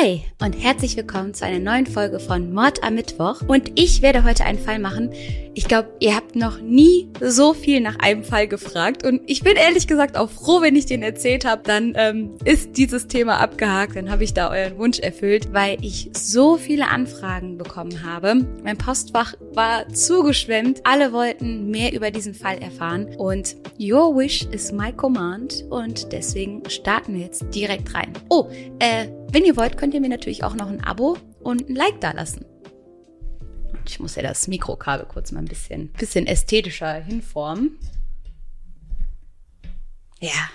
Hi und herzlich willkommen zu einer neuen Folge von Mord am Mittwoch. Und ich werde heute einen Fall machen. Ich glaube, ihr habt noch nie so viel nach einem Fall gefragt. Und ich bin ehrlich gesagt auch froh, wenn ich den erzählt habe. Dann ähm, ist dieses Thema abgehakt. Dann habe ich da euren Wunsch erfüllt, weil ich so viele Anfragen bekommen habe. Mein Postfach war zugeschwemmt. Alle wollten mehr über diesen Fall erfahren. Und your wish is my command. Und deswegen starten wir jetzt direkt rein. Oh, äh, wenn ihr wollt, könnt ihr mir natürlich auch noch ein Abo und ein Like da lassen. Ich muss ja das Mikrokabel kurz mal ein bisschen, bisschen ästhetischer hinformen. Ja,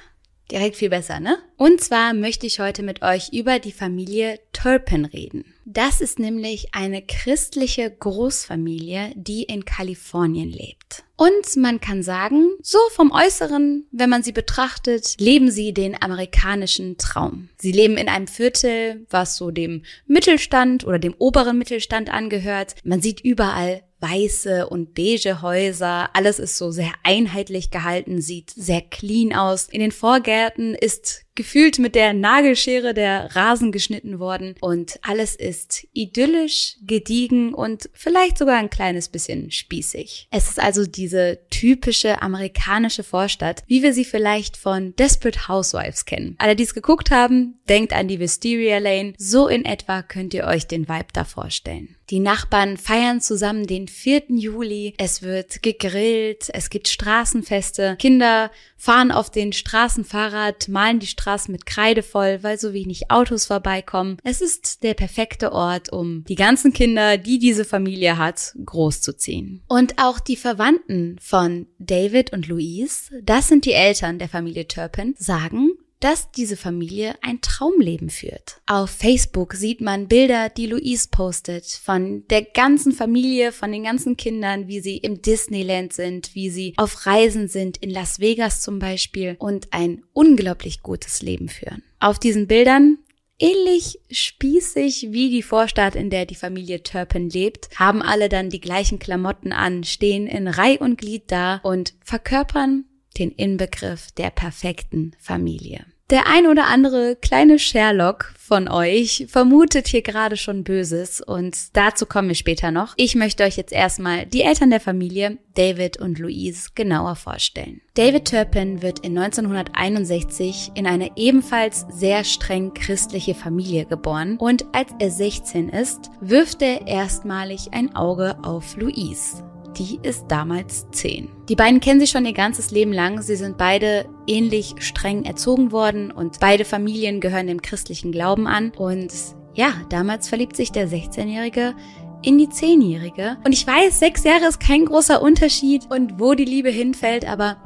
direkt viel besser, ne? Und zwar möchte ich heute mit euch über die Familie Turpin reden. Das ist nämlich eine christliche Großfamilie, die in Kalifornien lebt. Und man kann sagen, so vom Äußeren, wenn man sie betrachtet, leben sie den amerikanischen Traum. Sie leben in einem Viertel, was so dem Mittelstand oder dem oberen Mittelstand angehört. Man sieht überall weiße und beige Häuser. Alles ist so sehr einheitlich gehalten, sieht sehr clean aus. In den Vorgärten ist gefühlt mit der Nagelschere der Rasen geschnitten worden und alles ist idyllisch, gediegen und vielleicht sogar ein kleines bisschen spießig. Es ist also diese typische amerikanische Vorstadt, wie wir sie vielleicht von Desperate Housewives kennen. Alle, die es geguckt haben, denkt an die Wisteria Lane. So in etwa könnt ihr euch den Vibe da vorstellen. Die Nachbarn feiern zusammen den 4. Juli. Es wird gegrillt, es gibt Straßenfeste. Kinder fahren auf den Straßenfahrrad, malen die Straßen mit Kreide voll, weil so wenig Autos vorbeikommen. Es ist der perfekte Ort, um die ganzen Kinder, die diese Familie hat, großzuziehen. Und auch die Verwandten von David und Louise, das sind die Eltern der Familie Turpin, sagen, dass diese Familie ein Traumleben führt. Auf Facebook sieht man Bilder, die Louise postet, von der ganzen Familie, von den ganzen Kindern, wie sie im Disneyland sind, wie sie auf Reisen sind, in Las Vegas zum Beispiel und ein unglaublich gutes Leben führen. Auf diesen Bildern ähnlich spießig wie die Vorstadt, in der die Familie Turpin lebt, haben alle dann die gleichen Klamotten an, stehen in Reih und Glied da und verkörpern den Inbegriff der perfekten Familie. Der ein oder andere kleine Sherlock von euch vermutet hier gerade schon Böses und dazu kommen wir später noch. Ich möchte euch jetzt erstmal die Eltern der Familie, David und Louise, genauer vorstellen. David Turpin wird in 1961 in eine ebenfalls sehr streng christliche Familie geboren und als er 16 ist, wirft er erstmalig ein Auge auf Louise die ist damals zehn. Die beiden kennen sich schon ihr ganzes Leben lang. Sie sind beide ähnlich streng erzogen worden und beide Familien gehören dem christlichen Glauben an. Und ja, damals verliebt sich der 16-Jährige in die 10-Jährige. Und ich weiß, sechs Jahre ist kein großer Unterschied und wo die Liebe hinfällt, aber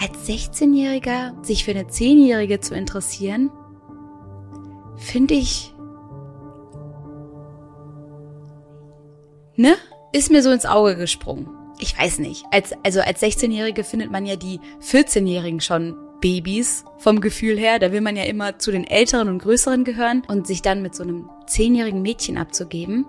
als 16-Jähriger sich für eine 10-Jährige zu interessieren, finde ich, ne? Ist mir so ins Auge gesprungen. Ich weiß nicht. Als, also als 16-Jährige findet man ja die 14-Jährigen schon Babys vom Gefühl her. Da will man ja immer zu den Älteren und Größeren gehören und sich dann mit so einem 10-jährigen Mädchen abzugeben.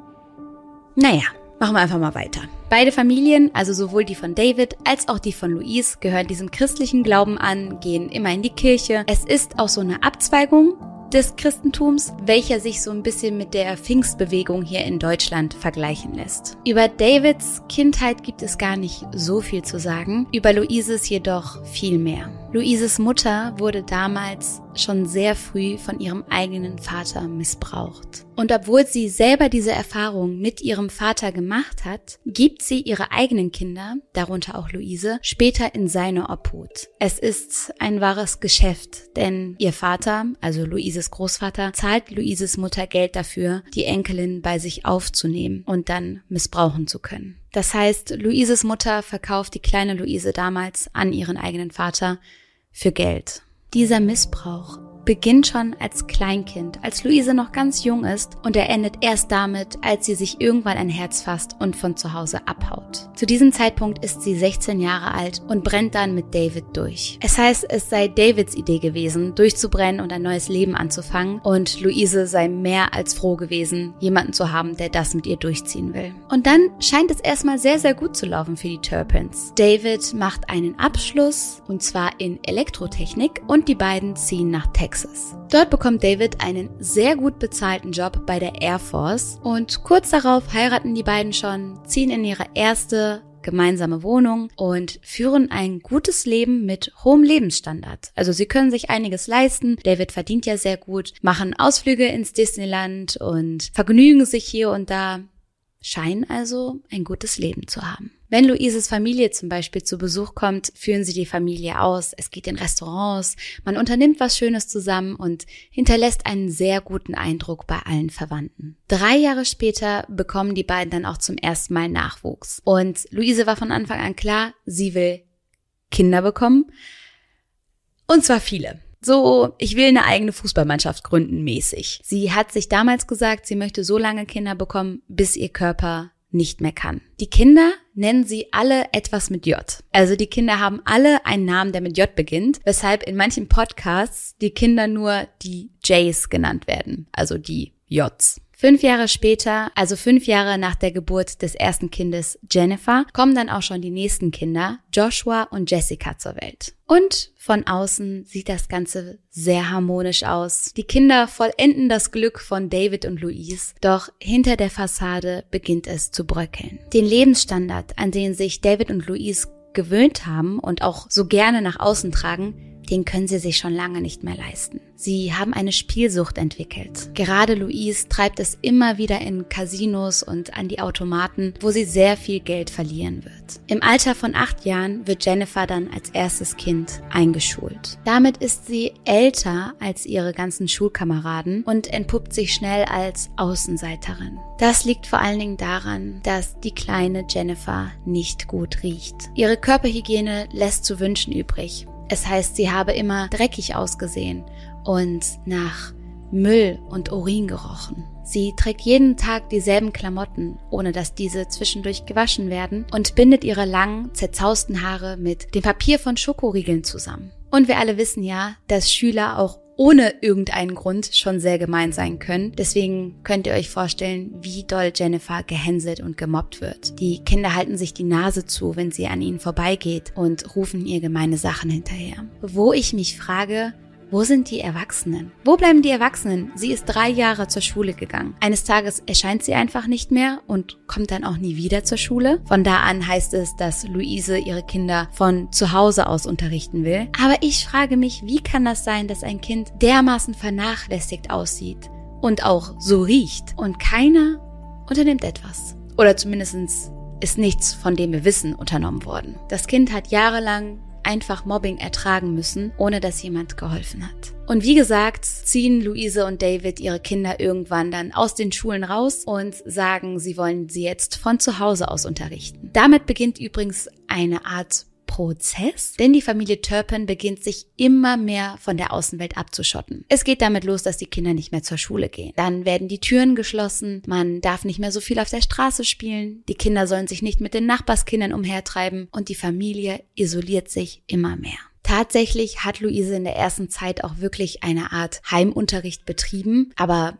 Naja, machen wir einfach mal weiter. Beide Familien, also sowohl die von David als auch die von Louise, gehören diesem christlichen Glauben an, gehen immer in die Kirche. Es ist auch so eine Abzweigung des Christentums, welcher sich so ein bisschen mit der Pfingstbewegung hier in Deutschland vergleichen lässt. Über Davids Kindheit gibt es gar nicht so viel zu sagen, über Luises jedoch viel mehr. Luises Mutter wurde damals schon sehr früh von ihrem eigenen Vater missbraucht. Und obwohl sie selber diese Erfahrung mit ihrem Vater gemacht hat, gibt sie ihre eigenen Kinder, darunter auch Luise, später in seine Obhut. Es ist ein wahres Geschäft, denn ihr Vater, also Luises Großvater, zahlt Luises Mutter Geld dafür, die Enkelin bei sich aufzunehmen und dann missbrauchen zu können. Das heißt, Luises Mutter verkauft die kleine Luise damals an ihren eigenen Vater für Geld. Dieser Missbrauch beginnt schon als Kleinkind, als Luise noch ganz jung ist und er endet erst damit, als sie sich irgendwann ein Herz fasst und von zu Hause abhaut. Zu diesem Zeitpunkt ist sie 16 Jahre alt und brennt dann mit David durch. Es heißt, es sei Davids Idee gewesen, durchzubrennen und ein neues Leben anzufangen und Luise sei mehr als froh gewesen, jemanden zu haben, der das mit ihr durchziehen will. Und dann scheint es erstmal sehr, sehr gut zu laufen für die Turpins. David macht einen Abschluss und zwar in Elektrotechnik und die beiden ziehen nach Texas. Texas. Dort bekommt David einen sehr gut bezahlten Job bei der Air Force und kurz darauf heiraten die beiden schon, ziehen in ihre erste gemeinsame Wohnung und führen ein gutes Leben mit hohem Lebensstandard. Also sie können sich einiges leisten. David verdient ja sehr gut, machen Ausflüge ins Disneyland und vergnügen sich hier und da scheinen also ein gutes Leben zu haben. Wenn Luises Familie zum Beispiel zu Besuch kommt, führen sie die Familie aus, es geht in Restaurants, man unternimmt was Schönes zusammen und hinterlässt einen sehr guten Eindruck bei allen Verwandten. Drei Jahre später bekommen die beiden dann auch zum ersten Mal Nachwuchs. Und Luise war von Anfang an klar, sie will Kinder bekommen. Und zwar viele so, ich will eine eigene Fußballmannschaft gründen mäßig. Sie hat sich damals gesagt, sie möchte so lange Kinder bekommen, bis ihr Körper nicht mehr kann. Die Kinder nennen sie alle etwas mit J. Also die Kinder haben alle einen Namen, der mit J beginnt, weshalb in manchen Podcasts die Kinder nur die Js genannt werden, also die Js. Fünf Jahre später, also fünf Jahre nach der Geburt des ersten Kindes Jennifer, kommen dann auch schon die nächsten Kinder, Joshua und Jessica, zur Welt. Und von außen sieht das Ganze sehr harmonisch aus. Die Kinder vollenden das Glück von David und Louise, doch hinter der Fassade beginnt es zu bröckeln. Den Lebensstandard, an den sich David und Louise gewöhnt haben und auch so gerne nach außen tragen, den können sie sich schon lange nicht mehr leisten. Sie haben eine Spielsucht entwickelt. Gerade Louise treibt es immer wieder in Casinos und an die Automaten, wo sie sehr viel Geld verlieren wird. Im Alter von acht Jahren wird Jennifer dann als erstes Kind eingeschult. Damit ist sie älter als ihre ganzen Schulkameraden und entpuppt sich schnell als Außenseiterin. Das liegt vor allen Dingen daran, dass die kleine Jennifer nicht gut riecht. Ihre Körperhygiene lässt zu wünschen übrig. Es heißt, sie habe immer dreckig ausgesehen und nach Müll und Urin gerochen. Sie trägt jeden Tag dieselben Klamotten, ohne dass diese zwischendurch gewaschen werden und bindet ihre langen, zerzausten Haare mit dem Papier von Schokoriegeln zusammen. Und wir alle wissen ja, dass Schüler auch ohne irgendeinen Grund schon sehr gemein sein können. Deswegen könnt ihr euch vorstellen, wie doll Jennifer gehänselt und gemobbt wird. Die Kinder halten sich die Nase zu, wenn sie an ihnen vorbeigeht und rufen ihr gemeine Sachen hinterher. Wo ich mich frage, wo sind die Erwachsenen? Wo bleiben die Erwachsenen? Sie ist drei Jahre zur Schule gegangen. Eines Tages erscheint sie einfach nicht mehr und kommt dann auch nie wieder zur Schule. Von da an heißt es, dass Luise ihre Kinder von zu Hause aus unterrichten will. Aber ich frage mich, wie kann das sein, dass ein Kind dermaßen vernachlässigt aussieht und auch so riecht und keiner unternimmt etwas? Oder zumindestens ist nichts, von dem wir wissen, unternommen worden. Das Kind hat jahrelang einfach Mobbing ertragen müssen, ohne dass jemand geholfen hat. Und wie gesagt, ziehen Luise und David ihre Kinder irgendwann dann aus den Schulen raus und sagen, sie wollen sie jetzt von zu Hause aus unterrichten. Damit beginnt übrigens eine Art Prozess, denn die Familie Turpin beginnt sich immer mehr von der Außenwelt abzuschotten. Es geht damit los, dass die Kinder nicht mehr zur Schule gehen. Dann werden die Türen geschlossen, man darf nicht mehr so viel auf der Straße spielen, die Kinder sollen sich nicht mit den Nachbarskindern umhertreiben und die Familie isoliert sich immer mehr. Tatsächlich hat Luise in der ersten Zeit auch wirklich eine Art Heimunterricht betrieben, aber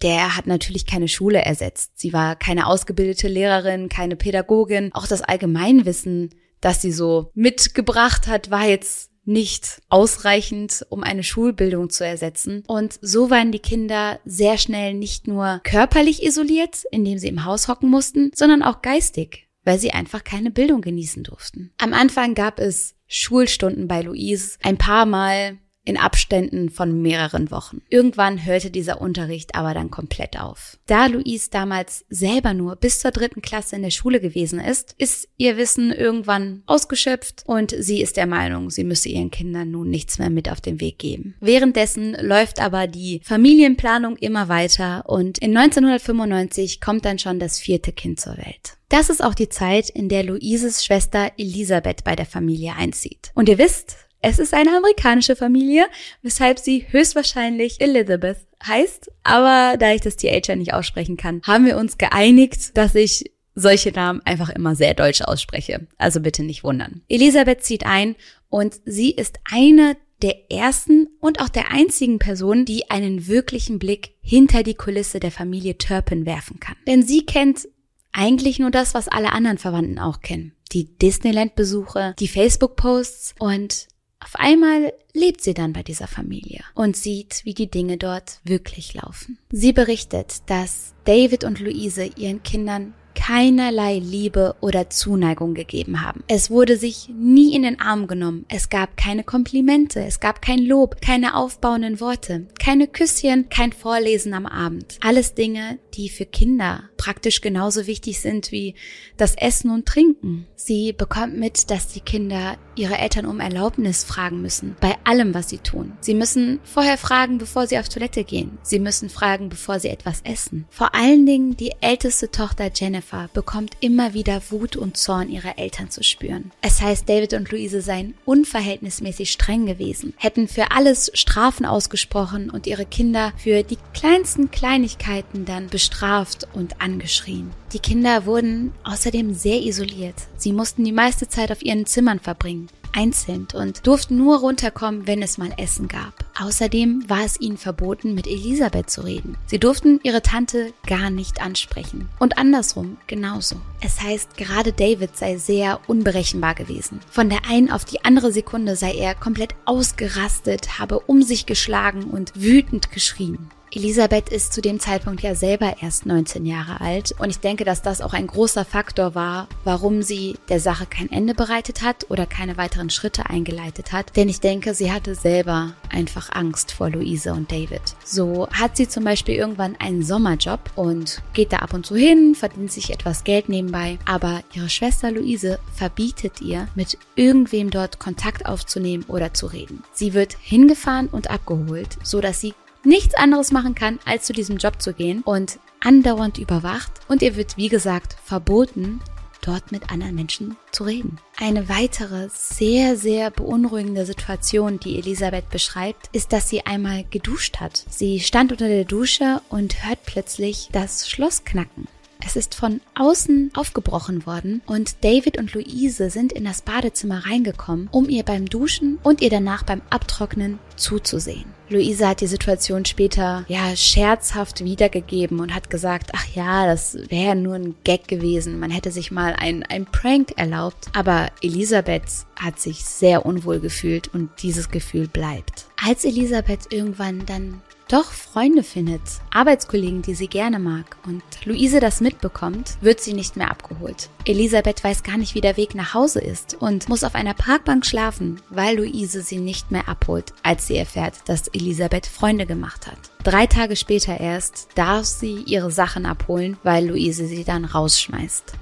der hat natürlich keine Schule ersetzt. Sie war keine ausgebildete Lehrerin, keine Pädagogin. Auch das Allgemeinwissen das sie so mitgebracht hat, war jetzt nicht ausreichend, um eine Schulbildung zu ersetzen. Und so waren die Kinder sehr schnell nicht nur körperlich isoliert, indem sie im Haus hocken mussten, sondern auch geistig, weil sie einfach keine Bildung genießen durften. Am Anfang gab es Schulstunden bei Louise, ein paar Mal in Abständen von mehreren Wochen. Irgendwann hörte dieser Unterricht aber dann komplett auf. Da Louise damals selber nur bis zur dritten Klasse in der Schule gewesen ist, ist ihr Wissen irgendwann ausgeschöpft und sie ist der Meinung, sie müsse ihren Kindern nun nichts mehr mit auf den Weg geben. Währenddessen läuft aber die Familienplanung immer weiter und in 1995 kommt dann schon das vierte Kind zur Welt. Das ist auch die Zeit, in der Louises Schwester Elisabeth bei der Familie einzieht. Und ihr wisst, es ist eine amerikanische Familie, weshalb sie höchstwahrscheinlich Elizabeth heißt. Aber da ich das TH nicht aussprechen kann, haben wir uns geeinigt, dass ich solche Namen einfach immer sehr deutsch ausspreche. Also bitte nicht wundern. Elisabeth zieht ein und sie ist eine der ersten und auch der einzigen Person, die einen wirklichen Blick hinter die Kulisse der Familie Turpin werfen kann. Denn sie kennt eigentlich nur das, was alle anderen Verwandten auch kennen. Die Disneyland-Besuche, die Facebook-Posts und Auf einmal lebt sie dann bei dieser Familie und sieht, wie die Dinge dort wirklich laufen. Sie berichtet, dass David und Luise ihren Kindern keinerlei Liebe oder Zuneigung gegeben haben. Es wurde sich nie in den Arm genommen. Es gab keine Komplimente, es gab kein Lob, keine aufbauenden Worte, keine Küsschen, kein Vorlesen am Abend. Alles Dinge, die für Kinder praktisch genauso wichtig sind wie das Essen und Trinken. Sie bekommt mit, dass die Kinder ihre Eltern um Erlaubnis fragen müssen, bei allem, was sie tun. Sie müssen vorher fragen, bevor sie auf Toilette gehen. Sie müssen fragen, bevor sie etwas essen. Vor allen Dingen die älteste Tochter Jennifer Jennifer bekommt immer wieder Wut und Zorn ihrer Eltern zu spüren. Es heißt, David und Luise seien unverhältnismäßig streng gewesen, hätten für alles Strafen ausgesprochen und ihre Kinder für die kleinsten Kleinigkeiten dann bestraft und angeschrien. Die Kinder wurden außerdem sehr isoliert. Sie mussten die meiste Zeit auf ihren Zimmern verbringen einzeln und durften nur runterkommen, wenn es mal Essen gab. Außerdem war es ihnen verboten, mit Elisabeth zu reden. Sie durften ihre Tante gar nicht ansprechen. Und andersrum genauso. Es heißt, gerade David sei sehr unberechenbar gewesen. Von der einen auf die andere Sekunde sei er komplett ausgerastet, habe um sich geschlagen und wütend geschrien. Elisabeth ist zu dem Zeitpunkt ja selber erst 19 Jahre alt und ich denke, dass das auch ein großer Faktor war, warum sie der Sache kein Ende bereitet hat oder keine weiteren Schritte eingeleitet hat, denn ich denke, sie hatte selber einfach Angst vor Luise und David. So hat sie zum Beispiel irgendwann einen Sommerjob und geht da ab und zu hin, verdient sich etwas Geld nebenbei, aber ihre Schwester Luise verbietet ihr, mit irgendwem dort Kontakt aufzunehmen oder zu reden. Sie wird hingefahren und abgeholt, so dass sie nichts anderes machen kann, als zu diesem Job zu gehen und andauernd überwacht und ihr wird, wie gesagt, verboten, dort mit anderen Menschen zu reden. Eine weitere sehr, sehr beunruhigende Situation, die Elisabeth beschreibt, ist, dass sie einmal geduscht hat. Sie stand unter der Dusche und hört plötzlich das Schloss knacken. Es ist von außen aufgebrochen worden und David und Luise sind in das Badezimmer reingekommen, um ihr beim Duschen und ihr danach beim Abtrocknen zuzusehen. Luise hat die Situation später ja scherzhaft wiedergegeben und hat gesagt, ach ja, das wäre nur ein Gag gewesen. Man hätte sich mal ein, ein Prank erlaubt. Aber Elisabeth hat sich sehr unwohl gefühlt und dieses Gefühl bleibt. Als Elisabeth irgendwann dann doch Freunde findet, Arbeitskollegen, die sie gerne mag und Luise das mitbekommt, wird sie nicht mehr abgeholt. Elisabeth weiß gar nicht, wie der Weg nach Hause ist und muss auf einer Parkbank schlafen, weil Luise sie nicht mehr abholt, als sie erfährt, dass Elisabeth Freunde gemacht hat. Drei Tage später erst darf sie ihre Sachen abholen, weil Luise sie dann rausschmeißt.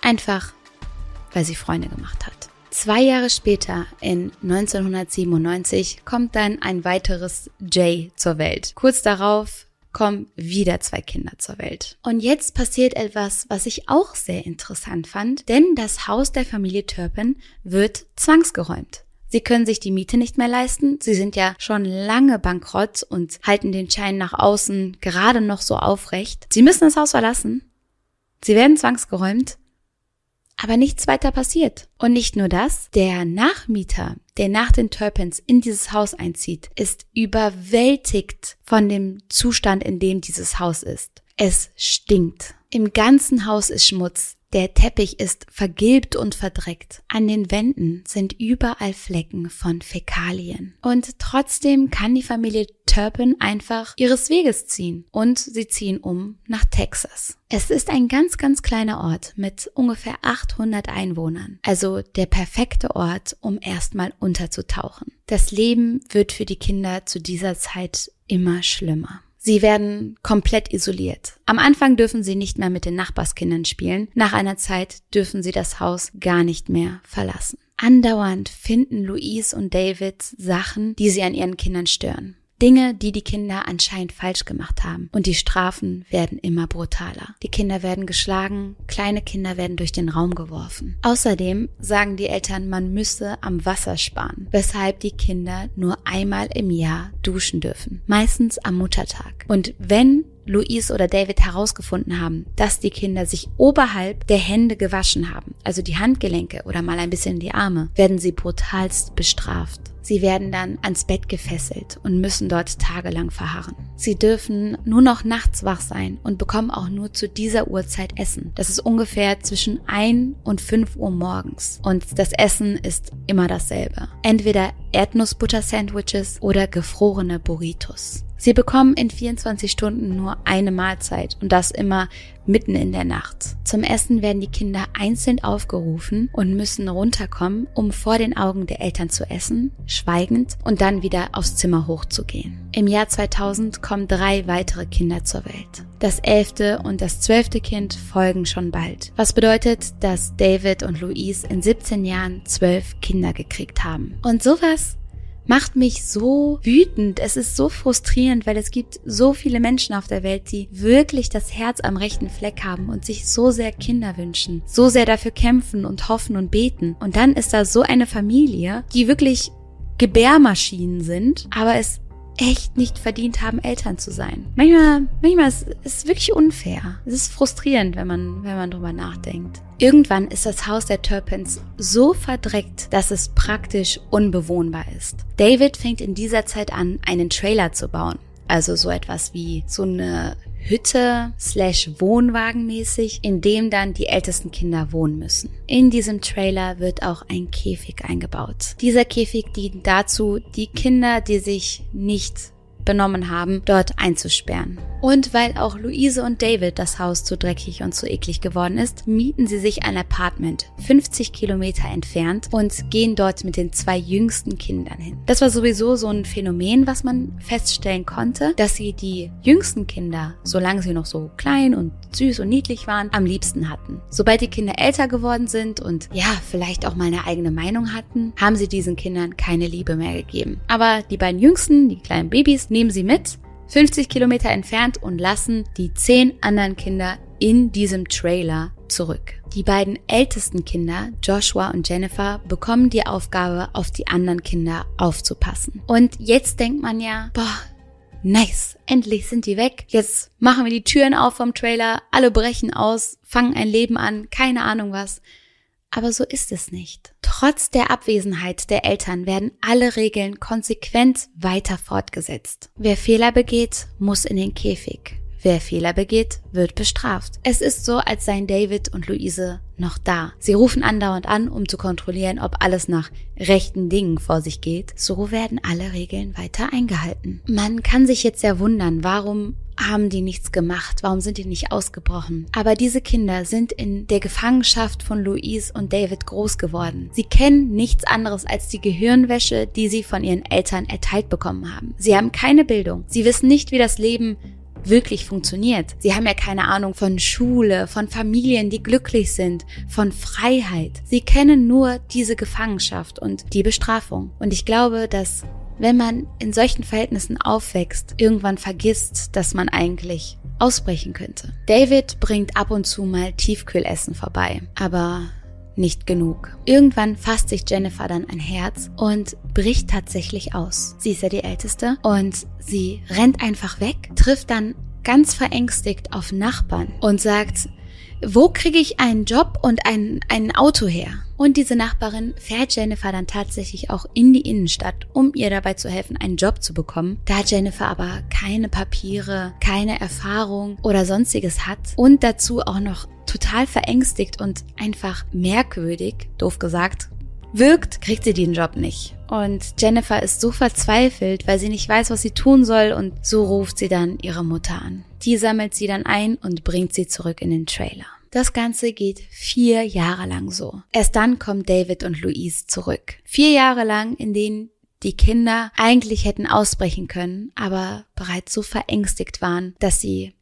Einfach, weil sie Freunde gemacht hat. Zwei Jahre später, in 1997, kommt dann ein weiteres Jay zur Welt. Kurz darauf kommen wieder zwei Kinder zur Welt. Und jetzt passiert etwas, was ich auch sehr interessant fand, denn das Haus der Familie Turpin wird zwangsgeräumt. Sie können sich die Miete nicht mehr leisten. Sie sind ja schon lange bankrott und halten den Schein nach außen gerade noch so aufrecht. Sie müssen das Haus verlassen. Sie werden zwangsgeräumt aber nichts weiter passiert. Und nicht nur das, der Nachmieter, der nach den Turpins in dieses Haus einzieht, ist überwältigt von dem Zustand, in dem dieses Haus ist. Es stinkt. Im ganzen Haus ist Schmutz. Der Teppich ist vergilbt und verdreckt. An den Wänden sind überall Flecken von Fäkalien. Und trotzdem kann die Familie Turpin einfach ihres Weges ziehen. Und sie ziehen um nach Texas. Es ist ein ganz, ganz kleiner Ort mit ungefähr 800 Einwohnern. Also der perfekte Ort, um erstmal unterzutauchen. Das Leben wird für die Kinder zu dieser Zeit immer schlimmer. Sie werden komplett isoliert. Am Anfang dürfen sie nicht mehr mit den Nachbarskindern spielen. Nach einer Zeit dürfen sie das Haus gar nicht mehr verlassen. Andauernd finden Louise und David Sachen, die sie an ihren Kindern stören. Dinge, die die Kinder anscheinend falsch gemacht haben. Und die Strafen werden immer brutaler. Die Kinder werden geschlagen, kleine Kinder werden durch den Raum geworfen. Außerdem sagen die Eltern, man müsse am Wasser sparen, weshalb die Kinder nur einmal im Jahr duschen dürfen. Meistens am Muttertag. Und wenn Louise oder David herausgefunden haben, dass die Kinder sich oberhalb der Hände gewaschen haben, also die Handgelenke oder mal ein bisschen die Arme, werden sie brutalst bestraft. Sie werden dann ans Bett gefesselt und müssen dort tagelang verharren. Sie dürfen nur noch nachts wach sein und bekommen auch nur zu dieser Uhrzeit Essen. Das ist ungefähr zwischen 1 und 5 Uhr morgens. Und das Essen ist immer dasselbe. Entweder Erdnussbutter-Sandwiches oder gefrorene Burritos. Sie bekommen in 24 Stunden nur eine Mahlzeit und das immer mitten in der Nacht. Zum Essen werden die Kinder einzeln aufgerufen und müssen runterkommen, um vor den Augen der Eltern zu essen, schweigend und dann wieder aufs Zimmer hochzugehen. Im Jahr 2000 kommen drei weitere Kinder zur Welt. Das elfte und das zwölfte Kind folgen schon bald. Was bedeutet, dass David und Louise in 17 Jahren zwölf Kinder gekriegt haben. Und sowas macht mich so wütend. Es ist so frustrierend, weil es gibt so viele Menschen auf der Welt, die wirklich das Herz am rechten Fleck haben und sich so sehr Kinder wünschen, so sehr dafür kämpfen und hoffen und beten. Und dann ist da so eine Familie, die wirklich Gebärmaschinen sind, aber es echt nicht verdient haben, Eltern zu sein. Manchmal, manchmal ist es wirklich unfair. Es ist frustrierend, wenn man, wenn man drüber nachdenkt. Irgendwann ist das Haus der Turpins so verdreckt, dass es praktisch unbewohnbar ist. David fängt in dieser Zeit an, einen Trailer zu bauen. Also so etwas wie so eine Hütte slash Wohnwagen mäßig, in dem dann die ältesten Kinder wohnen müssen. In diesem Trailer wird auch ein Käfig eingebaut. Dieser Käfig dient dazu, die Kinder, die sich nicht benommen haben, dort einzusperren. Und weil auch Luise und David das Haus zu dreckig und zu eklig geworden ist, mieten sie sich ein Apartment 50 Kilometer entfernt und gehen dort mit den zwei jüngsten Kindern hin. Das war sowieso so ein Phänomen, was man feststellen konnte, dass sie die jüngsten Kinder, solange sie noch so klein und süß und niedlich waren, am liebsten hatten. Sobald die Kinder älter geworden sind und ja, vielleicht auch mal eine eigene Meinung hatten, haben sie diesen Kindern keine Liebe mehr gegeben. Aber die beiden jüngsten, die kleinen Babys, nehmen sie mit 50 Kilometer entfernt und lassen die zehn anderen Kinder in diesem Trailer zurück. Die beiden ältesten Kinder, Joshua und Jennifer, bekommen die Aufgabe, auf die anderen Kinder aufzupassen. Und jetzt denkt man ja, boah, nice, endlich sind die weg. Jetzt machen wir die Türen auf vom Trailer, alle brechen aus, fangen ein Leben an, keine Ahnung was. Aber so ist es nicht. Trotz der Abwesenheit der Eltern werden alle Regeln konsequent weiter fortgesetzt. Wer Fehler begeht, muss in den Käfig. Wer Fehler begeht, wird bestraft. Es ist so, als seien David und Luise noch da. Sie rufen andauernd an, um zu kontrollieren, ob alles nach rechten Dingen vor sich geht. So werden alle Regeln weiter eingehalten. Man kann sich jetzt ja wundern, warum haben die nichts gemacht? Warum sind die nicht ausgebrochen? Aber diese Kinder sind in der Gefangenschaft von Louise und David groß geworden. Sie kennen nichts anderes als die Gehirnwäsche, die sie von ihren Eltern erteilt bekommen haben. Sie haben keine Bildung. Sie wissen nicht, wie das Leben wirklich funktioniert. Sie haben ja keine Ahnung von Schule, von Familien, die glücklich sind, von Freiheit. Sie kennen nur diese Gefangenschaft und die Bestrafung. Und ich glaube, dass wenn man in solchen Verhältnissen aufwächst, irgendwann vergisst, dass man eigentlich ausbrechen könnte. David bringt ab und zu mal Tiefkühlessen vorbei, aber nicht genug. Irgendwann fasst sich Jennifer dann ein Herz und bricht tatsächlich aus. Sie ist ja die Älteste und sie rennt einfach weg, trifft dann ganz verängstigt auf Nachbarn und sagt, wo kriege ich einen Job und ein, ein Auto her? Und diese Nachbarin fährt Jennifer dann tatsächlich auch in die Innenstadt, um ihr dabei zu helfen, einen Job zu bekommen. Da Jennifer aber keine Papiere, keine Erfahrung oder sonstiges hat und dazu auch noch total verängstigt und einfach merkwürdig, doof gesagt, wirkt, kriegt sie den Job nicht. Und Jennifer ist so verzweifelt, weil sie nicht weiß, was sie tun soll und so ruft sie dann ihre Mutter an. Die sammelt sie dann ein und bringt sie zurück in den Trailer. Das Ganze geht vier Jahre lang so. Erst dann kommen David und Louise zurück. Vier Jahre lang, in denen die Kinder eigentlich hätten ausbrechen können, aber bereits so verängstigt waren, dass sie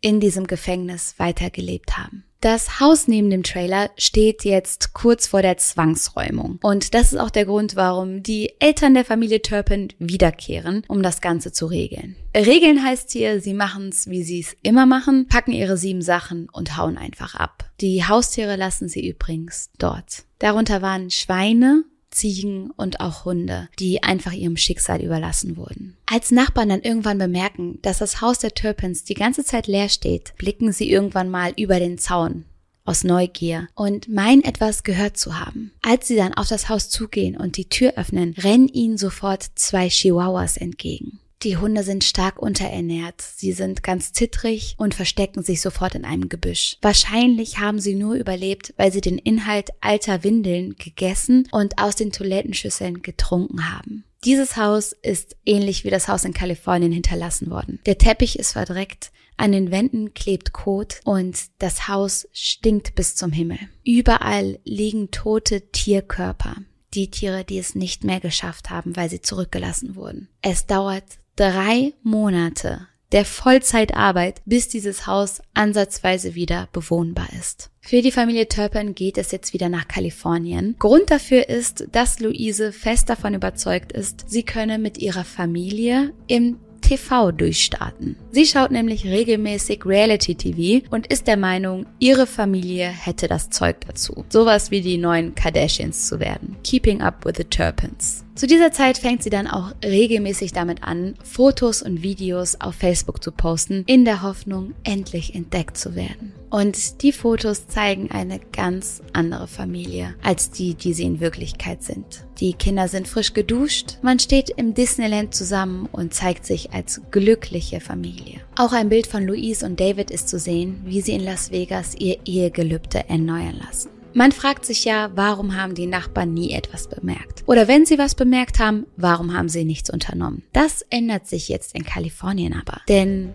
in diesem Gefängnis weitergelebt haben. Das Haus neben dem Trailer steht jetzt kurz vor der Zwangsräumung. Und das ist auch der Grund, warum die Eltern der Familie Turpin wiederkehren, um das Ganze zu regeln. Regeln heißt hier, sie machen es, wie sie es immer machen, packen ihre sieben Sachen und hauen einfach ab. Die Haustiere lassen sie übrigens dort. Darunter waren Schweine, Ziegen und auch Hunde, die einfach ihrem Schicksal überlassen wurden. Als Nachbarn dann irgendwann bemerken, dass das Haus der Turpins die ganze Zeit leer steht, blicken sie irgendwann mal über den Zaun aus Neugier und meinen etwas gehört zu haben. Als sie dann auf das Haus zugehen und die Tür öffnen, rennen ihnen sofort zwei Chihuahuas entgegen. Die Hunde sind stark unterernährt, sie sind ganz zittrig und verstecken sich sofort in einem Gebüsch. Wahrscheinlich haben sie nur überlebt, weil sie den Inhalt alter Windeln gegessen und aus den Toilettenschüsseln getrunken haben. Dieses Haus ist ähnlich wie das Haus in Kalifornien hinterlassen worden. Der Teppich ist verdreckt, an den Wänden klebt Kot und das Haus stinkt bis zum Himmel. Überall liegen tote Tierkörper. Die Tiere, die es nicht mehr geschafft haben, weil sie zurückgelassen wurden. Es dauert drei Monate der Vollzeitarbeit, bis dieses Haus ansatzweise wieder bewohnbar ist. Für die Familie Turpin geht es jetzt wieder nach Kalifornien. Grund dafür ist, dass Luise fest davon überzeugt ist, sie könne mit ihrer Familie im TV durchstarten. Sie schaut nämlich regelmäßig Reality TV und ist der Meinung, ihre Familie hätte das Zeug dazu. Sowas wie die neuen Kardashians zu werden. Keeping up with the Turpins. Zu dieser Zeit fängt sie dann auch regelmäßig damit an, Fotos und Videos auf Facebook zu posten, in der Hoffnung, endlich entdeckt zu werden. Und die Fotos zeigen eine ganz andere Familie als die, die sie in Wirklichkeit sind. Die Kinder sind frisch geduscht, man steht im Disneyland zusammen und zeigt sich als glückliche Familie. Auch ein Bild von Louise und David ist zu sehen, wie sie in Las Vegas ihr Ehegelübde erneuern lassen. Man fragt sich ja, warum haben die Nachbarn nie etwas bemerkt? Oder wenn sie was bemerkt haben, warum haben sie nichts unternommen? Das ändert sich jetzt in Kalifornien aber. Denn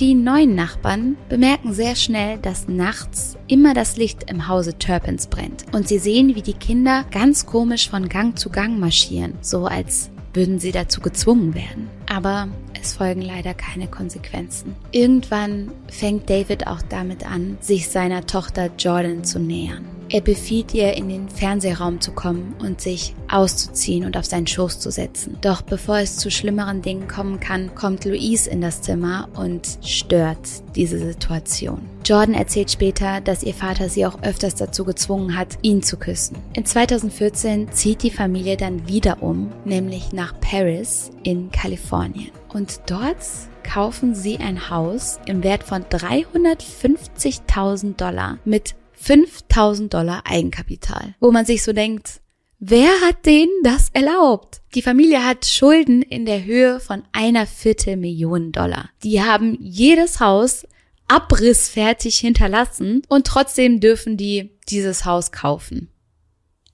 die neuen Nachbarn bemerken sehr schnell, dass nachts immer das Licht im Hause Turpins brennt. Und sie sehen, wie die Kinder ganz komisch von Gang zu Gang marschieren, so als würden sie dazu gezwungen werden. Aber es folgen leider keine Konsequenzen. Irgendwann fängt David auch damit an, sich seiner Tochter Jordan zu nähern. Er befiehlt ihr, in den Fernsehraum zu kommen und sich auszuziehen und auf seinen Schoß zu setzen. Doch bevor es zu schlimmeren Dingen kommen kann, kommt Louise in das Zimmer und stört diese Situation. Jordan erzählt später, dass ihr Vater sie auch öfters dazu gezwungen hat, ihn zu küssen. In 2014 zieht die Familie dann wieder um, nämlich nach Paris in Kalifornien. Und dort kaufen sie ein Haus im Wert von 350.000 Dollar mit 5000 Dollar Eigenkapital. Wo man sich so denkt, wer hat denen das erlaubt? Die Familie hat Schulden in der Höhe von einer Viertelmillion Dollar. Die haben jedes Haus abrissfertig hinterlassen und trotzdem dürfen die dieses Haus kaufen.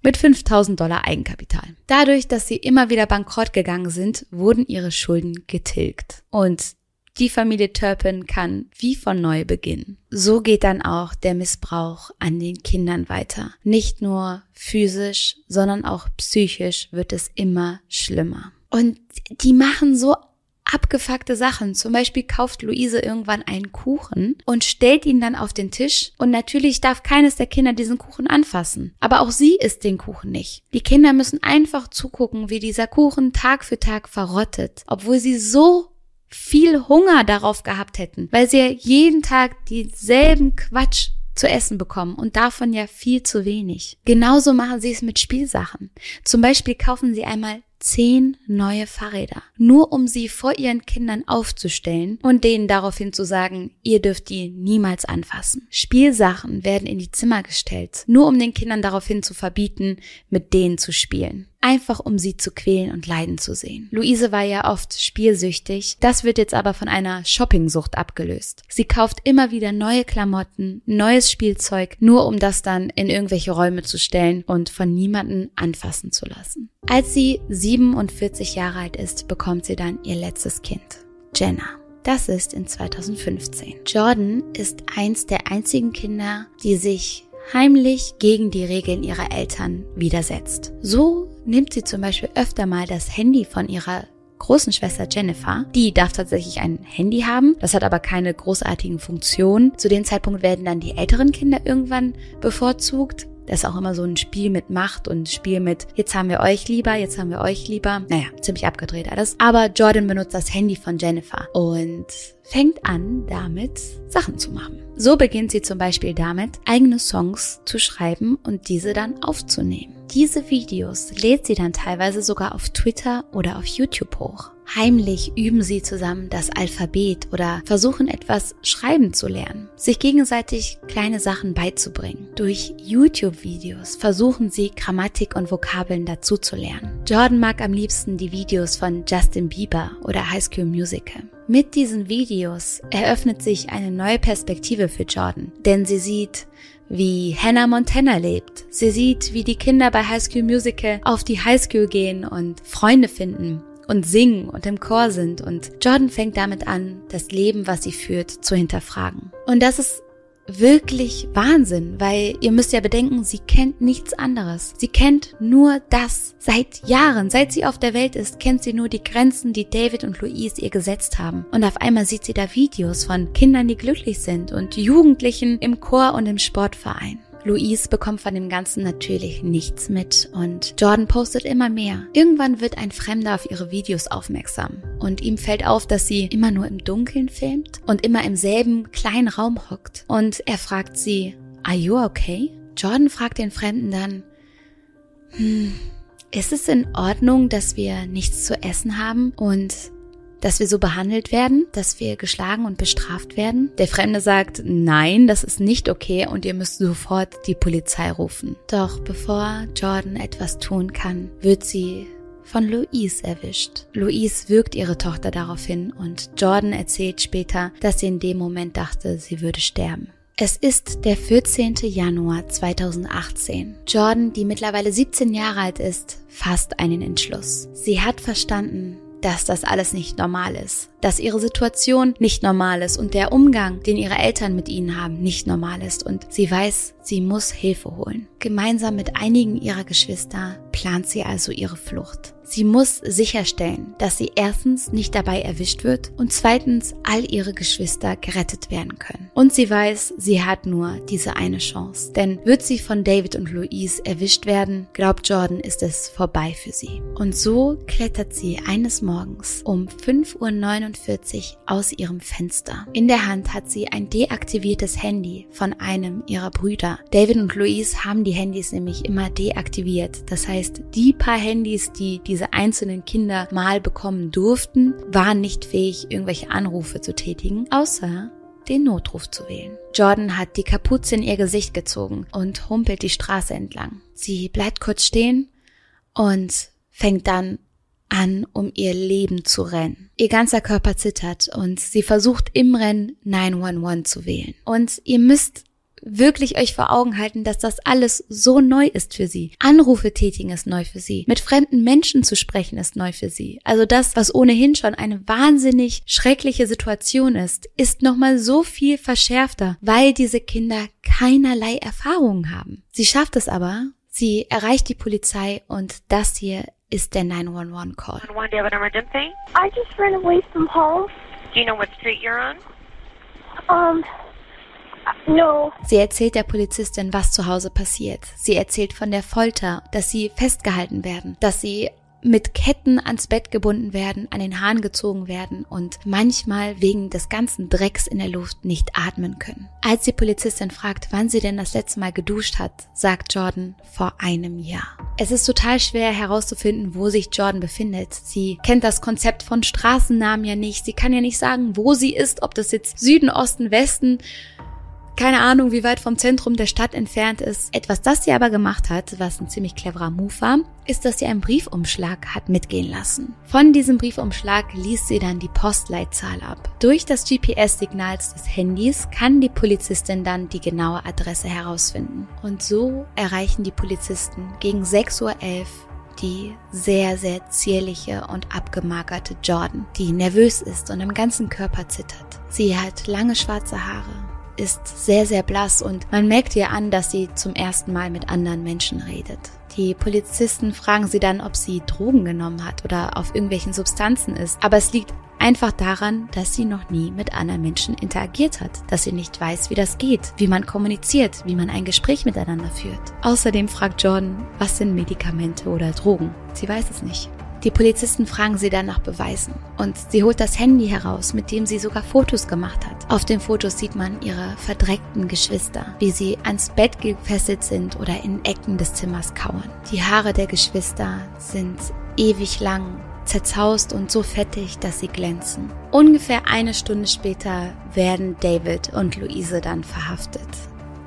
Mit 5000 Dollar Eigenkapital. Dadurch, dass sie immer wieder bankrott gegangen sind, wurden ihre Schulden getilgt. Und die Familie Turpin kann wie von neu beginnen. So geht dann auch der Missbrauch an den Kindern weiter. Nicht nur physisch, sondern auch psychisch wird es immer schlimmer. Und die machen so abgefuckte Sachen. Zum Beispiel kauft Luise irgendwann einen Kuchen und stellt ihn dann auf den Tisch. Und natürlich darf keines der Kinder diesen Kuchen anfassen. Aber auch sie isst den Kuchen nicht. Die Kinder müssen einfach zugucken, wie dieser Kuchen Tag für Tag verrottet, obwohl sie so viel Hunger darauf gehabt hätten, weil sie ja jeden Tag dieselben Quatsch zu essen bekommen und davon ja viel zu wenig. Genauso machen sie es mit Spielsachen. Zum Beispiel kaufen sie einmal zehn neue Fahrräder, nur um sie vor ihren Kindern aufzustellen und denen daraufhin zu sagen, ihr dürft die niemals anfassen. Spielsachen werden in die Zimmer gestellt, nur um den Kindern daraufhin zu verbieten, mit denen zu spielen einfach um sie zu quälen und leiden zu sehen. Luise war ja oft spielsüchtig, das wird jetzt aber von einer Shoppingsucht abgelöst. Sie kauft immer wieder neue Klamotten, neues Spielzeug, nur um das dann in irgendwelche Räume zu stellen und von niemanden anfassen zu lassen. Als sie 47 Jahre alt ist, bekommt sie dann ihr letztes Kind, Jenna. Das ist in 2015. Jordan ist eins der einzigen Kinder, die sich heimlich gegen die Regeln ihrer Eltern widersetzt. So nimmt sie zum Beispiel öfter mal das Handy von ihrer großen Schwester Jennifer. Die darf tatsächlich ein Handy haben. Das hat aber keine großartigen Funktionen. Zu dem Zeitpunkt werden dann die älteren Kinder irgendwann bevorzugt. Das ist auch immer so ein Spiel mit Macht und Spiel mit, jetzt haben wir euch lieber, jetzt haben wir euch lieber. Naja, ziemlich abgedreht alles. Aber Jordan benutzt das Handy von Jennifer und fängt an, damit Sachen zu machen. So beginnt sie zum Beispiel damit, eigene Songs zu schreiben und diese dann aufzunehmen. Diese Videos lädt sie dann teilweise sogar auf Twitter oder auf YouTube hoch. Heimlich üben sie zusammen das Alphabet oder versuchen etwas schreiben zu lernen, sich gegenseitig kleine Sachen beizubringen. Durch YouTube-Videos versuchen sie Grammatik und Vokabeln dazu zu lernen. Jordan mag am liebsten die Videos von Justin Bieber oder High School Musical. Mit diesen Videos eröffnet sich eine neue Perspektive für Jordan, denn sie sieht, wie Hannah Montana lebt. Sie sieht, wie die Kinder bei High School Musical auf die High School gehen und Freunde finden und singen und im Chor sind. Und Jordan fängt damit an, das Leben, was sie führt, zu hinterfragen. Und das ist wirklich Wahnsinn, weil ihr müsst ja bedenken, sie kennt nichts anderes. Sie kennt nur das. Seit Jahren, seit sie auf der Welt ist, kennt sie nur die Grenzen, die David und Louise ihr gesetzt haben. Und auf einmal sieht sie da Videos von Kindern, die glücklich sind und Jugendlichen im Chor und im Sportverein. Louise bekommt von dem Ganzen natürlich nichts mit und Jordan postet immer mehr. Irgendwann wird ein Fremder auf ihre Videos aufmerksam und ihm fällt auf, dass sie immer nur im Dunkeln filmt und immer im selben kleinen Raum hockt. Und er fragt sie, Are you okay? Jordan fragt den Fremden dann, hm, ist es in Ordnung, dass wir nichts zu essen haben und dass wir so behandelt werden, dass wir geschlagen und bestraft werden? Der Fremde sagt, nein, das ist nicht okay und ihr müsst sofort die Polizei rufen. Doch bevor Jordan etwas tun kann, wird sie von Louise erwischt. Louise wirkt ihre Tochter darauf hin und Jordan erzählt später, dass sie in dem Moment dachte, sie würde sterben. Es ist der 14. Januar 2018. Jordan, die mittlerweile 17 Jahre alt ist, fasst einen Entschluss. Sie hat verstanden, dass das alles nicht normal ist, dass ihre Situation nicht normal ist und der Umgang, den ihre Eltern mit ihnen haben, nicht normal ist. Und sie weiß, sie muss Hilfe holen. Gemeinsam mit einigen ihrer Geschwister plant sie also ihre Flucht. Sie muss sicherstellen, dass sie erstens nicht dabei erwischt wird und zweitens all ihre Geschwister gerettet werden können. Und sie weiß, sie hat nur diese eine Chance. Denn wird sie von David und Louise erwischt werden, glaubt Jordan, ist es vorbei für sie. Und so klettert sie eines Morgens um 5.49 Uhr aus ihrem Fenster. In der Hand hat sie ein deaktiviertes Handy von einem ihrer Brüder. David und Louise haben die Handys nämlich immer deaktiviert. Das heißt, die paar Handys, die die diese einzelnen Kinder mal bekommen durften, waren nicht fähig, irgendwelche Anrufe zu tätigen, außer den Notruf zu wählen. Jordan hat die Kapuze in ihr Gesicht gezogen und humpelt die Straße entlang. Sie bleibt kurz stehen und fängt dann an, um ihr Leben zu rennen. Ihr ganzer Körper zittert und sie versucht im Rennen 911 zu wählen. Und ihr müsst wirklich euch vor Augen halten, dass das alles so neu ist für sie. Anrufe tätigen ist neu für sie. Mit fremden Menschen zu sprechen ist neu für sie. Also das, was ohnehin schon eine wahnsinnig schreckliche Situation ist, ist nochmal so viel verschärfter, weil diese Kinder keinerlei Erfahrungen haben. Sie schafft es aber, sie erreicht die Polizei und das hier ist der 911-Call. Do you have an emergency? I just ran away from home. Do you know what street you're on? Um, no. Sie erzählt der Polizistin, was zu Hause passiert. Sie erzählt von der Folter, dass sie festgehalten werden, dass sie mit Ketten ans Bett gebunden werden, an den Haaren gezogen werden und manchmal wegen des ganzen Drecks in der Luft nicht atmen können. Als die Polizistin fragt, wann sie denn das letzte Mal geduscht hat, sagt Jordan vor einem Jahr. Es ist total schwer herauszufinden, wo sich Jordan befindet. Sie kennt das Konzept von Straßennamen ja nicht. Sie kann ja nicht sagen, wo sie ist, ob das jetzt Süden, Osten, Westen keine Ahnung, wie weit vom Zentrum der Stadt entfernt ist. Etwas, das sie aber gemacht hat, was ein ziemlich cleverer Move war, ist, dass sie einen Briefumschlag hat mitgehen lassen. Von diesem Briefumschlag ließ sie dann die Postleitzahl ab. Durch das GPS-Signal des Handys kann die Polizistin dann die genaue Adresse herausfinden. Und so erreichen die Polizisten gegen 6.11 Uhr die sehr, sehr zierliche und abgemagerte Jordan, die nervös ist und im ganzen Körper zittert. Sie hat lange schwarze Haare, ist sehr, sehr blass und man merkt ihr an, dass sie zum ersten Mal mit anderen Menschen redet. Die Polizisten fragen sie dann, ob sie Drogen genommen hat oder auf irgendwelchen Substanzen ist. Aber es liegt einfach daran, dass sie noch nie mit anderen Menschen interagiert hat, dass sie nicht weiß, wie das geht, wie man kommuniziert, wie man ein Gespräch miteinander führt. Außerdem fragt Jordan, was sind Medikamente oder Drogen? Sie weiß es nicht. Die Polizisten fragen sie dann nach Beweisen und sie holt das Handy heraus, mit dem sie sogar Fotos gemacht hat. Auf den Fotos sieht man ihre verdreckten Geschwister, wie sie ans Bett gefesselt sind oder in Ecken des Zimmers kauern. Die Haare der Geschwister sind ewig lang, zerzaust und so fettig, dass sie glänzen. Ungefähr eine Stunde später werden David und Luise dann verhaftet.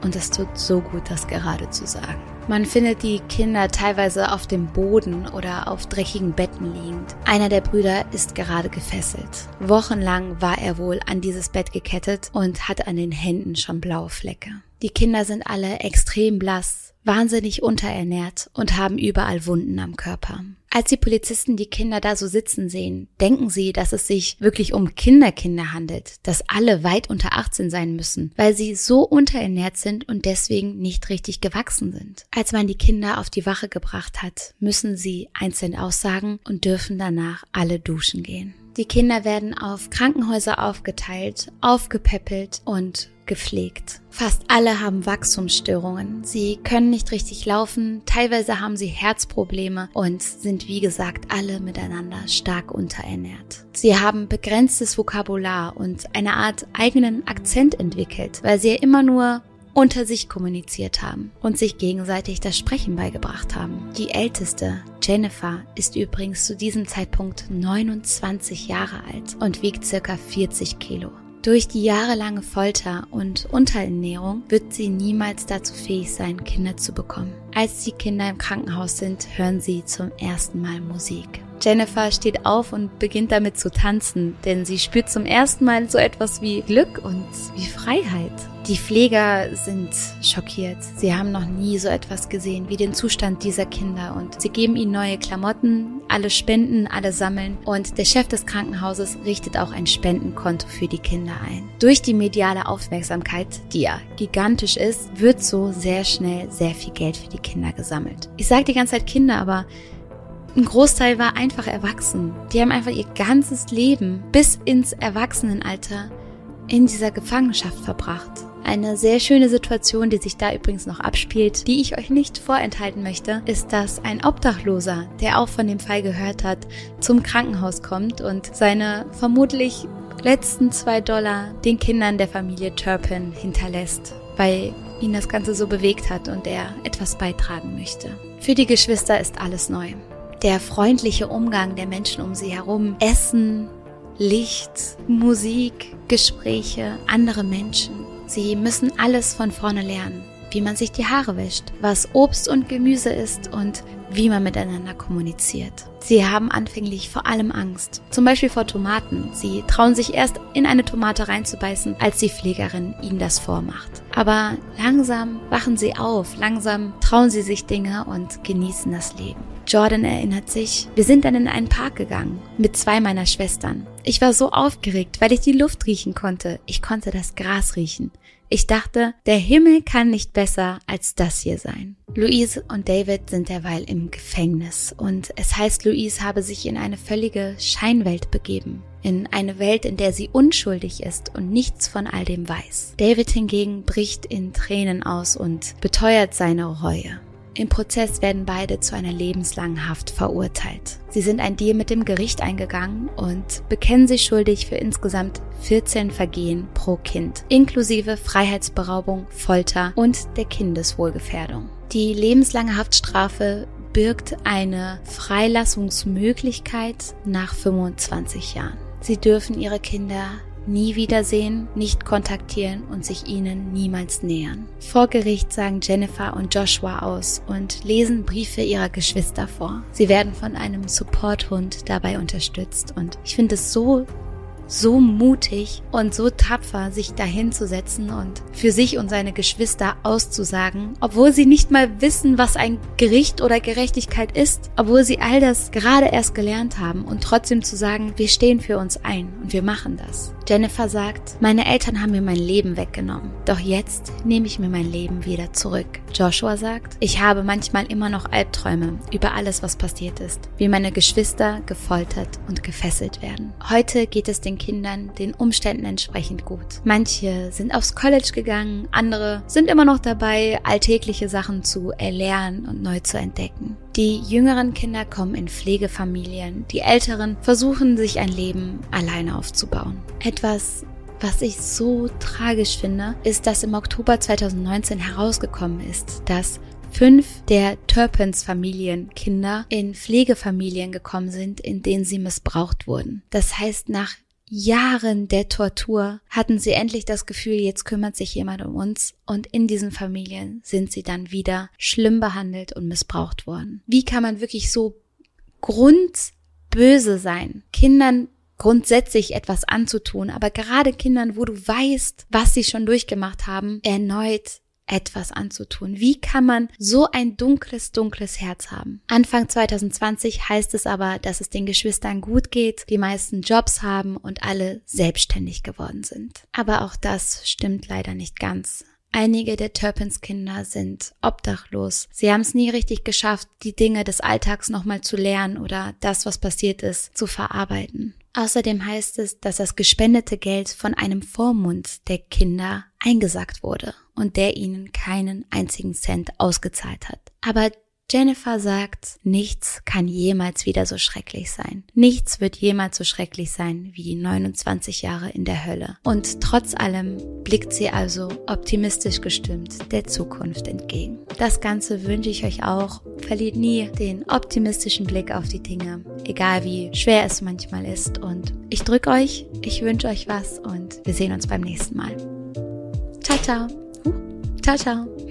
Und es tut so gut, das gerade zu sagen. Man findet die Kinder teilweise auf dem Boden oder auf dreckigen Betten liegend. Einer der Brüder ist gerade gefesselt. Wochenlang war er wohl an dieses Bett gekettet und hat an den Händen schon blaue Flecke. Die Kinder sind alle extrem blass, wahnsinnig unterernährt und haben überall Wunden am Körper. Als die Polizisten die Kinder da so sitzen sehen, denken sie, dass es sich wirklich um Kinderkinder handelt, dass alle weit unter 18 sein müssen, weil sie so unterernährt sind und deswegen nicht richtig gewachsen sind. Als man die Kinder auf die Wache gebracht hat, müssen sie einzeln aussagen und dürfen danach alle duschen gehen. Die Kinder werden auf Krankenhäuser aufgeteilt, aufgepäppelt und gepflegt. Fast alle haben Wachstumsstörungen. Sie können nicht richtig laufen, teilweise haben sie Herzprobleme und sind wie gesagt alle miteinander stark unterernährt. Sie haben begrenztes Vokabular und eine Art eigenen Akzent entwickelt, weil sie immer nur unter sich kommuniziert haben und sich gegenseitig das Sprechen beigebracht haben. Die älteste, Jennifer, ist übrigens zu diesem Zeitpunkt 29 Jahre alt und wiegt circa 40 Kilo. Durch die jahrelange Folter und Unterernährung wird sie niemals dazu fähig sein, Kinder zu bekommen. Als die Kinder im Krankenhaus sind, hören sie zum ersten Mal Musik. Jennifer steht auf und beginnt damit zu tanzen, denn sie spürt zum ersten Mal so etwas wie Glück und wie Freiheit. Die Pfleger sind schockiert. Sie haben noch nie so etwas gesehen wie den Zustand dieser Kinder und sie geben ihnen neue Klamotten, alle spenden, alle sammeln und der Chef des Krankenhauses richtet auch ein Spendenkonto für die Kinder ein. Durch die mediale Aufmerksamkeit, die ja gigantisch ist, wird so sehr schnell sehr viel Geld für die Kinder gesammelt. Ich sage die ganze Zeit Kinder, aber ein Großteil war einfach erwachsen. Die haben einfach ihr ganzes Leben bis ins Erwachsenenalter in dieser Gefangenschaft verbracht. Eine sehr schöne Situation, die sich da übrigens noch abspielt, die ich euch nicht vorenthalten möchte, ist, dass ein Obdachloser, der auch von dem Fall gehört hat, zum Krankenhaus kommt und seine vermutlich letzten zwei Dollar den Kindern der Familie Turpin hinterlässt, weil ihn das Ganze so bewegt hat und er etwas beitragen möchte. Für die Geschwister ist alles neu der freundliche Umgang der Menschen um sie herum, Essen, Licht, Musik, Gespräche, andere Menschen. Sie müssen alles von vorne lernen, wie man sich die Haare wäscht, was Obst und Gemüse ist und wie man miteinander kommuniziert. Sie haben anfänglich vor allem Angst, zum Beispiel vor Tomaten. Sie trauen sich erst in eine Tomate reinzubeißen, als die Pflegerin ihnen das vormacht. Aber langsam wachen sie auf, langsam trauen sie sich Dinge und genießen das Leben. Jordan erinnert sich, wir sind dann in einen Park gegangen mit zwei meiner Schwestern. Ich war so aufgeregt, weil ich die Luft riechen konnte. Ich konnte das Gras riechen. Ich dachte, der Himmel kann nicht besser als das hier sein. Louise und David sind derweil im Gefängnis und es heißt, Louise habe sich in eine völlige Scheinwelt begeben. In eine Welt, in der sie unschuldig ist und nichts von all dem weiß. David hingegen bricht in Tränen aus und beteuert seine Reue. Im Prozess werden beide zu einer lebenslangen Haft verurteilt. Sie sind ein Deal mit dem Gericht eingegangen und bekennen sich schuldig für insgesamt 14 Vergehen pro Kind, inklusive Freiheitsberaubung, Folter und der Kindeswohlgefährdung. Die lebenslange Haftstrafe birgt eine Freilassungsmöglichkeit nach 25 Jahren. Sie dürfen ihre Kinder nie wiedersehen, nicht kontaktieren und sich ihnen niemals nähern. Vor Gericht sagen Jennifer und Joshua aus und lesen Briefe ihrer Geschwister vor. Sie werden von einem Supporthund dabei unterstützt und ich finde es so so mutig und so tapfer, sich dahinzusetzen und für sich und seine Geschwister auszusagen, obwohl sie nicht mal wissen, was ein Gericht oder Gerechtigkeit ist, obwohl sie all das gerade erst gelernt haben und trotzdem zu sagen, wir stehen für uns ein und wir machen das. Jennifer sagt, meine Eltern haben mir mein Leben weggenommen, doch jetzt nehme ich mir mein Leben wieder zurück. Joshua sagt, ich habe manchmal immer noch Albträume über alles, was passiert ist, wie meine Geschwister gefoltert und gefesselt werden. Heute geht es den Kindern den Umständen entsprechend gut. Manche sind aufs College gegangen, andere sind immer noch dabei, alltägliche Sachen zu erlernen und neu zu entdecken. Die jüngeren Kinder kommen in Pflegefamilien, die älteren versuchen sich ein Leben alleine aufzubauen. Etwas, was ich so tragisch finde, ist, dass im Oktober 2019 herausgekommen ist, dass fünf der Turpins Familienkinder in Pflegefamilien gekommen sind, in denen sie missbraucht wurden. Das heißt, nach Jahren der Tortur hatten sie endlich das Gefühl, jetzt kümmert sich jemand um uns und in diesen Familien sind sie dann wieder schlimm behandelt und missbraucht worden. Wie kann man wirklich so grundböse sein, Kindern grundsätzlich etwas anzutun, aber gerade Kindern, wo du weißt, was sie schon durchgemacht haben, erneut etwas anzutun? Wie kann man so ein dunkles, dunkles Herz haben? Anfang 2020 heißt es aber, dass es den Geschwistern gut geht, die meisten Jobs haben und alle selbstständig geworden sind. Aber auch das stimmt leider nicht ganz. Einige der Turpins Kinder sind obdachlos. Sie haben es nie richtig geschafft, die Dinge des Alltags nochmal zu lernen oder das, was passiert ist, zu verarbeiten. Außerdem heißt es, dass das gespendete Geld von einem Vormund der Kinder eingesackt wurde und der ihnen keinen einzigen Cent ausgezahlt hat. Aber Jennifer sagt, nichts kann jemals wieder so schrecklich sein. Nichts wird jemals so schrecklich sein wie 29 Jahre in der Hölle. Und trotz allem blickt sie also optimistisch gestimmt der Zukunft entgegen. Das Ganze wünsche ich euch auch. Verliert nie den optimistischen Blick auf die Dinge, egal wie schwer es manchmal ist. Und ich drücke euch, ich wünsche euch was und wir sehen uns beim nächsten Mal. Ciao, ciao. Uh, ciao, ciao.